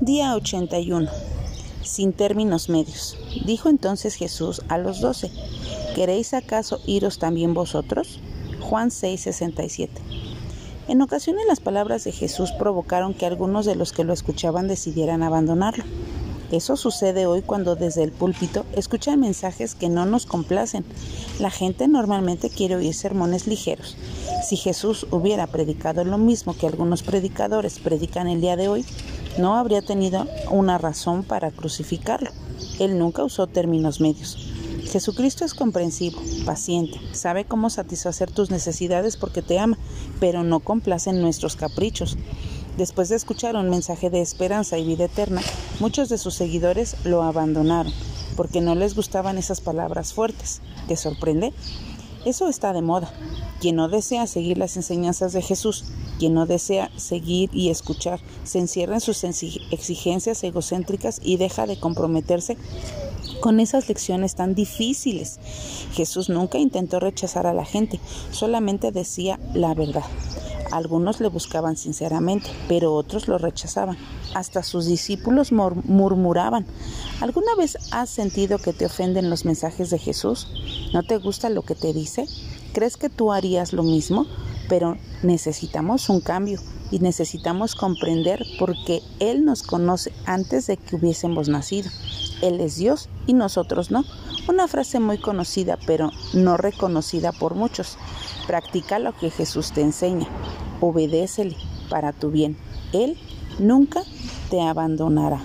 Día 81. Sin términos medios. Dijo entonces Jesús a los doce, ¿queréis acaso iros también vosotros? Juan 6:67. En ocasiones las palabras de Jesús provocaron que algunos de los que lo escuchaban decidieran abandonarlo. Eso sucede hoy cuando desde el púlpito escuchan mensajes que no nos complacen. La gente normalmente quiere oír sermones ligeros. Si Jesús hubiera predicado lo mismo que algunos predicadores predican el día de hoy, no habría tenido una razón para crucificarlo. Él nunca usó términos medios. Jesucristo es comprensivo, paciente, sabe cómo satisfacer tus necesidades porque te ama, pero no complace en nuestros caprichos. Después de escuchar un mensaje de esperanza y vida eterna, muchos de sus seguidores lo abandonaron porque no les gustaban esas palabras fuertes. ¿Te sorprende? Eso está de moda. Quien no desea seguir las enseñanzas de Jesús, quien no desea seguir y escuchar, se encierra en sus exigencias egocéntricas y deja de comprometerse con esas lecciones tan difíciles. Jesús nunca intentó rechazar a la gente, solamente decía la verdad. Algunos le buscaban sinceramente, pero otros lo rechazaban. Hasta sus discípulos murmuraban. ¿Alguna vez has sentido que te ofenden los mensajes de Jesús? ¿No te gusta lo que te dice? ¿Crees que tú harías lo mismo? Pero necesitamos un cambio y necesitamos comprender porque Él nos conoce antes de que hubiésemos nacido. Él es Dios y nosotros no. Una frase muy conocida pero no reconocida por muchos. Practica lo que Jesús te enseña. Obedécele para tu bien. Él nunca te abandonará.